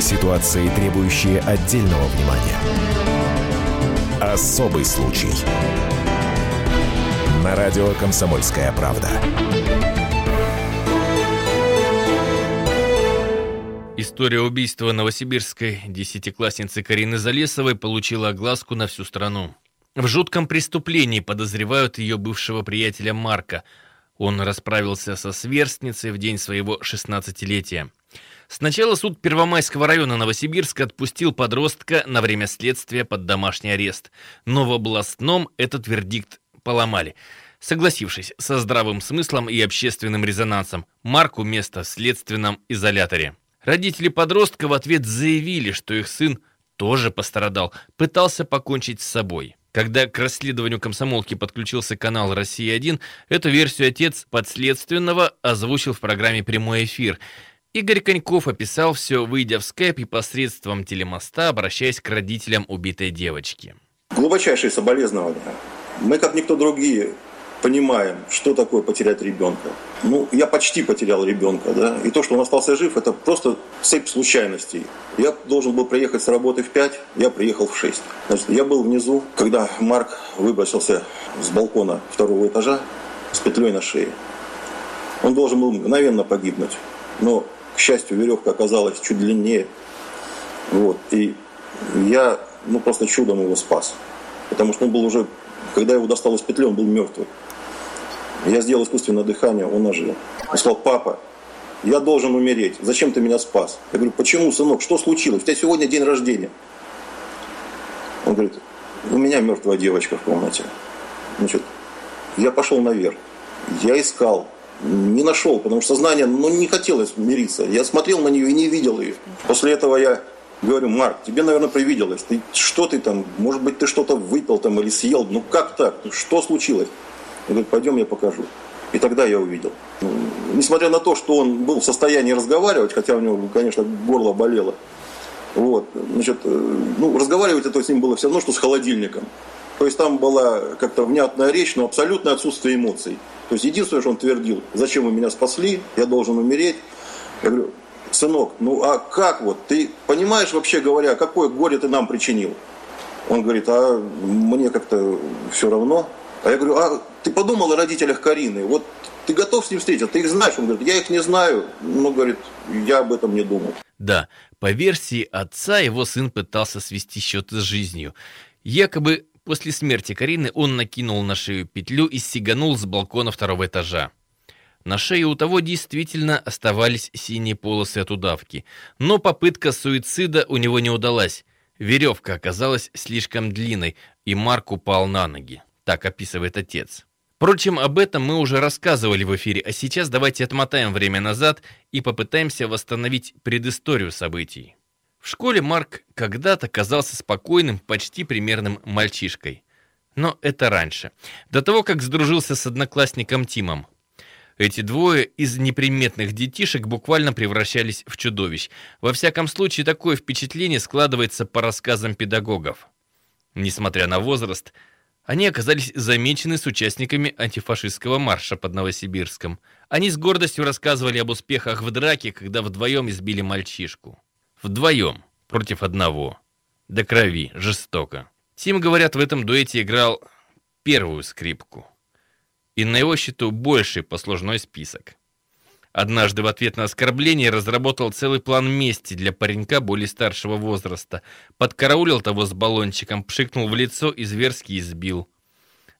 Ситуации, требующие отдельного внимания. Особый случай. На радио «Комсомольская правда». История убийства новосибирской десятиклассницы Карины Залесовой получила огласку на всю страну. В жутком преступлении подозревают ее бывшего приятеля Марка. Он расправился со сверстницей в день своего 16-летия. Сначала суд Первомайского района Новосибирска отпустил подростка на время следствия под домашний арест. Но в областном этот вердикт поломали согласившись со здравым смыслом и общественным резонансом, Марку место в следственном изоляторе. Родители подростка в ответ заявили, что их сын тоже пострадал, пытался покончить с собой. Когда к расследованию комсомолки подключился канал «Россия-1», эту версию отец подследственного озвучил в программе «Прямой эфир». Игорь Коньков описал все, выйдя в скайп и посредством телемоста, обращаясь к родителям убитой девочки. Глубочайшие соболезнования. Мы, как никто другие, понимаем, что такое потерять ребенка. Ну, я почти потерял ребенка, да, и то, что он остался жив, это просто цепь случайностей. Я должен был приехать с работы в 5, я приехал в 6. Значит, я был внизу, когда Марк выбросился с балкона второго этажа с петлей на шее. Он должен был мгновенно погибнуть, но, счастью, веревка оказалась чуть длиннее. Вот, и я, ну, просто чудом его спас. Потому что он был уже, когда его достал из петли, он был мертвый. Я сделал искусственное дыхание, он ожил. Он сказал, папа, я должен умереть. Зачем ты меня спас? Я говорю, почему, сынок, что случилось? У тебя сегодня день рождения. Он говорит, у меня мертвая девочка в комнате. Значит, я пошел наверх. Я искал, не нашел, потому что сознание ну, не хотелось мириться. Я смотрел на нее и не видел ее. После этого я говорю, Марк, тебе, наверное, привиделось. Ты, что ты там, может быть, ты что-то выпил там или съел? Ну как так? Что случилось? Он говорит, пойдем я покажу. И тогда я увидел. Несмотря на то, что он был в состоянии разговаривать, хотя у него, конечно, горло болело, вот, значит, э, ну, разговаривать это с ним было все равно, что с холодильником. То есть там была как-то внятная речь, но абсолютное отсутствие эмоций. То есть единственное, что он твердил, зачем вы меня спасли, я должен умереть. Я говорю, сынок, ну а как вот, ты понимаешь вообще говоря, какое горе ты нам причинил? Он говорит, а мне как-то все равно. А я говорю, а ты подумал о родителях Карины? Вот ты готов с ним встретиться? Ты их знаешь? Он говорит, я их не знаю. Ну, говорит, я об этом не думал. Да, по версии отца, его сын пытался свести счеты с жизнью. Якобы после смерти Карины он накинул на шею петлю и сиганул с балкона второго этажа. На шее у того действительно оставались синие полосы от удавки, но попытка суицида у него не удалась. Веревка оказалась слишком длинной, и Марк упал на ноги. Так описывает отец. Впрочем, об этом мы уже рассказывали в эфире, а сейчас давайте отмотаем время назад и попытаемся восстановить предысторию событий. В школе Марк когда-то казался спокойным, почти примерным мальчишкой. Но это раньше, до того, как сдружился с одноклассником Тимом. Эти двое из неприметных детишек буквально превращались в чудовищ. Во всяком случае, такое впечатление складывается по рассказам педагогов. Несмотря на возраст, они оказались замечены с участниками антифашистского марша под Новосибирском. Они с гордостью рассказывали об успехах в драке, когда вдвоем избили мальчишку. Вдвоем, против одного. До крови, жестоко. Тим, говорят, в этом дуэте играл первую скрипку. И на его счету больший послужной список. Однажды в ответ на оскорбление разработал целый план мести для паренька более старшего возраста. Подкараулил того с баллончиком, пшикнул в лицо и зверски избил.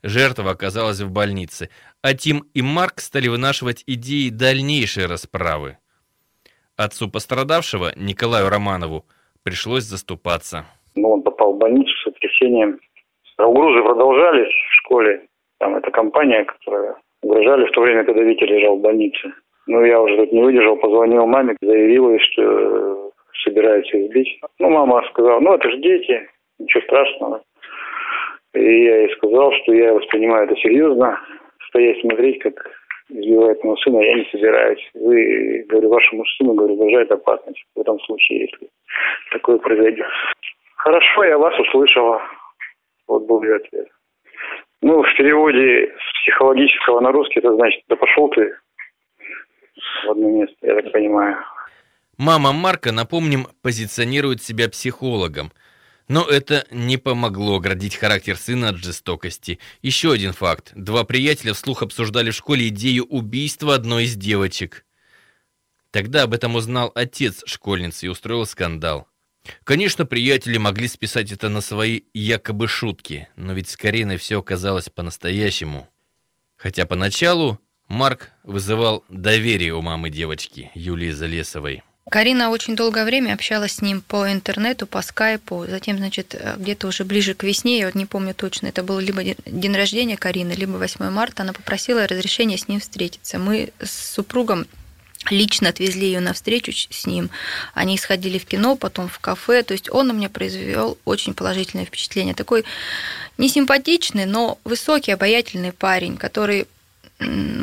Жертва оказалась в больнице, а Тим и Марк стали вынашивать идеи дальнейшей расправы. Отцу пострадавшего, Николаю Романову, пришлось заступаться. Ну, он попал в больницу с сотрясением. Угрозы продолжались в школе. Там эта компания, которая угрожали в то время, когда Витя лежал в больнице. Ну, я уже тут не выдержал, позвонил маме, заявил ей, что собираются избить. Ну, мама сказала, ну, это же дети, ничего страшного. И я ей сказал, что я воспринимаю это серьезно. Стоять смотреть, как избивает моего сына, я не собираюсь. Вы, говорю, вашему сыну, говорю, угрожает опасность в этом случае, если такое произойдет. Хорошо, я вас услышала. Вот был ее ответ. Ну, в переводе с психологического на русский это значит, да пошел ты, в одно место, я так понимаю. Мама Марка, напомним, позиционирует себя психологом. Но это не помогло оградить характер сына от жестокости. Еще один факт. Два приятеля вслух обсуждали в школе идею убийства одной из девочек. Тогда об этом узнал отец школьницы и устроил скандал. Конечно, приятели могли списать это на свои якобы шутки, но ведь с Кариной все оказалось по-настоящему. Хотя поначалу Марк вызывал доверие у мамы девочки, Юлии Залесовой. Карина очень долгое время общалась с ним по интернету, по скайпу. Затем, значит, где-то уже ближе к весне, я вот не помню точно, это был либо день рождения Карины, либо 8 марта, она попросила разрешения с ним встретиться. Мы с супругом лично отвезли ее на встречу с ним. Они сходили в кино, потом в кафе. То есть он на меня произвел очень положительное впечатление. Такой несимпатичный, но высокий, обаятельный парень, который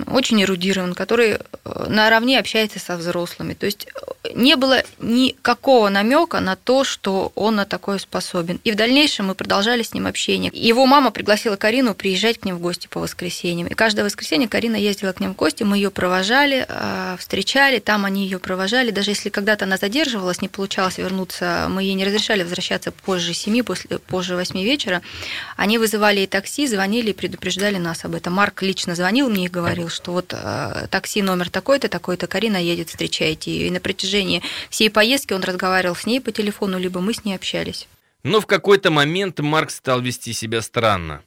очень эрудирован, который э, наравне общается со взрослыми. То есть э, не было никакого намека на то, что он на такое способен. И в дальнейшем мы продолжали с ним общение. Его мама пригласила Карину приезжать к ним в гости по воскресеньям. И каждое воскресенье Карина ездила к ним в гости, мы ее провожали, э, встречали, там они ее провожали. Даже если когда-то она задерживалась, не получалось вернуться, мы ей не разрешали возвращаться позже семи, после, позже восьми вечера. Они вызывали ей такси, звонили и предупреждали нас об этом. Марк лично звонил мне и говорил, что вот э, такси номер такой-то, такой-то, Карина едет, встречайте ее. И на протяжении всей поездки он разговаривал с ней по телефону, либо мы с ней общались. Но в какой-то момент Марк стал вести себя странно.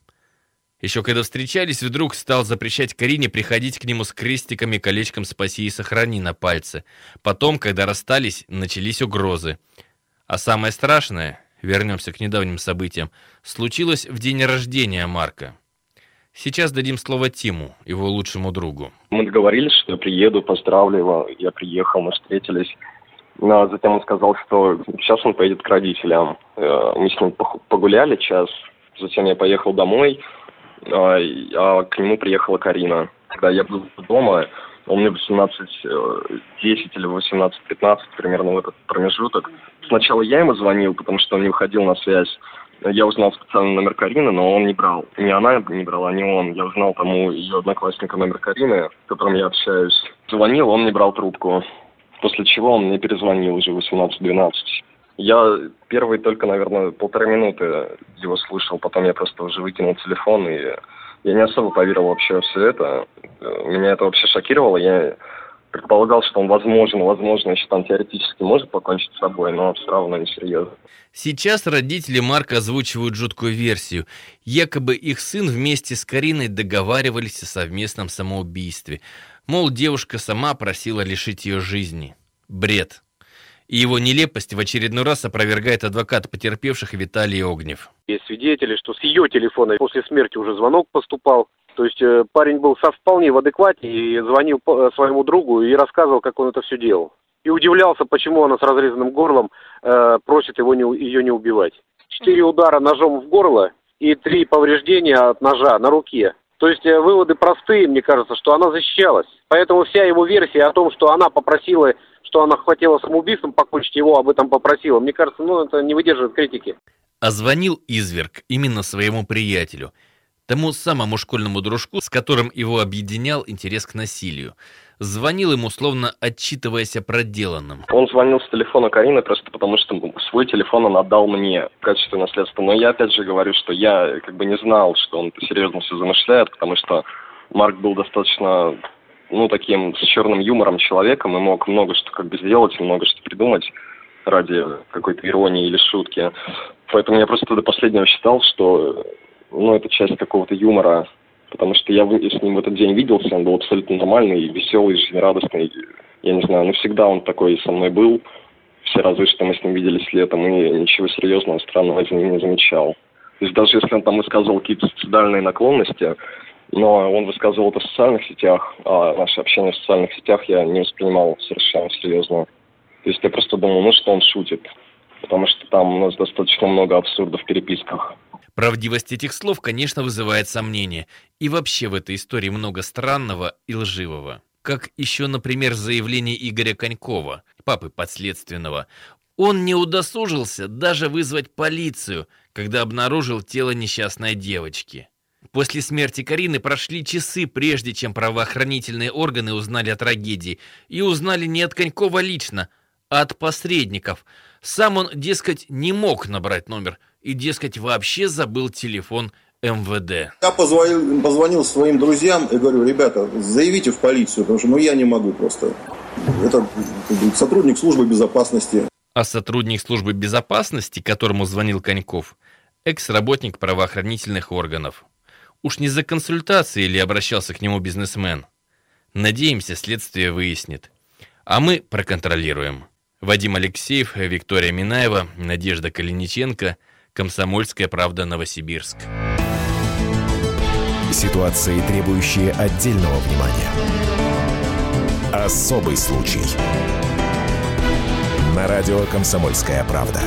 Еще когда встречались, вдруг стал запрещать Карине приходить к нему с крестиками, колечком «Спаси и сохрани» на пальце. Потом, когда расстались, начались угрозы. А самое страшное, вернемся к недавним событиям, случилось в день рождения Марка. Сейчас дадим слово Тиму, его лучшему другу. Мы договорились, что я приеду, поздравлю его. Я приехал, мы встретились. Но затем он сказал, что сейчас он поедет к родителям. Э, мы с ним погуляли час. Затем я поехал домой, а, а к нему приехала Карина. Когда я был дома, он мне 18-10 или 18-15 примерно в этот промежуток. Сначала я ему звонил, потому что он не выходил на связь. Я узнал специально номер Карины, но он не брал. Не она не брала, не он. Я узнал тому ее одноклассника номер Карины, с которым я общаюсь. Звонил, он не брал трубку. После чего он мне перезвонил уже 18-12. Я первые только, наверное, полторы минуты его слушал, потом я просто уже выкинул телефон, и я не особо поверил вообще во все это. Меня это вообще шокировало. Я предполагал, что он возможно, возможно, еще там теоретически может покончить с собой, но все равно не серьезно. Сейчас родители Марка озвучивают жуткую версию. Якобы их сын вместе с Кариной договаривались о совместном самоубийстве. Мол, девушка сама просила лишить ее жизни. Бред. И его нелепость в очередной раз опровергает адвокат потерпевших Виталий Огнев. Есть свидетели, что с ее телефона после смерти уже звонок поступал. То есть э, парень был со вполне в адеквате и звонил э, своему другу и рассказывал, как он это все делал. И удивлялся, почему она с разрезанным горлом э, просит его не, ее не убивать. Четыре удара ножом в горло и три повреждения от ножа на руке. То есть э, выводы простые, мне кажется, что она защищалась. Поэтому вся его версия о том, что она попросила, что она хотела самоубийством покончить, его об этом попросила, мне кажется, ну это не выдерживает критики. А звонил изверг именно своему приятелю – тому самому школьному дружку, с которым его объединял интерес к насилию. Звонил ему, словно отчитываясь о проделанном. Он звонил с телефона Карины просто потому, что свой телефон он отдал мне в качестве наследства. Но я опять же говорю, что я как бы не знал, что он серьезно все замышляет, потому что Марк был достаточно, ну, таким с черным юмором человеком и мог много что как бы сделать, много что придумать ради какой-то иронии или шутки. Поэтому я просто до последнего считал, что ну, это часть какого-то юмора, потому что я с ним в этот день виделся, он был абсолютно нормальный, веселый, жизнерадостный. Я не знаю, ну всегда он такой со мной был. Все разы, что мы с ним виделись летом, и ничего серьезного, странного за ним не замечал. То есть даже если он там высказывал какие-то суицидальные наклонности, но он высказывал это в социальных сетях, а наше общение в социальных сетях я не воспринимал совершенно серьезно. То есть я просто думал, ну что он шутит, потому что там у нас достаточно много абсурда в переписках. Правдивость этих слов, конечно, вызывает сомнения. И вообще в этой истории много странного и лживого. Как еще, например, заявление Игоря Конькова, папы подследственного. Он не удосужился даже вызвать полицию, когда обнаружил тело несчастной девочки. После смерти Карины прошли часы, прежде чем правоохранительные органы узнали о трагедии. И узнали не от Конькова лично, от посредников. Сам он, дескать, не мог набрать номер и, дескать, вообще забыл телефон МВД. Я позвонил, позвонил своим друзьям и говорю, ребята, заявите в полицию, потому что ну, я не могу просто. Это сотрудник службы безопасности. А сотрудник службы безопасности, которому звонил Коньков, экс-работник правоохранительных органов. Уж не за консультацией ли обращался к нему бизнесмен? Надеемся, следствие выяснит. А мы проконтролируем. Вадим Алексеев, Виктория Минаева, Надежда Калиниченко, Комсомольская правда, Новосибирск. Ситуации, требующие отдельного внимания. Особый случай. На радио «Комсомольская правда».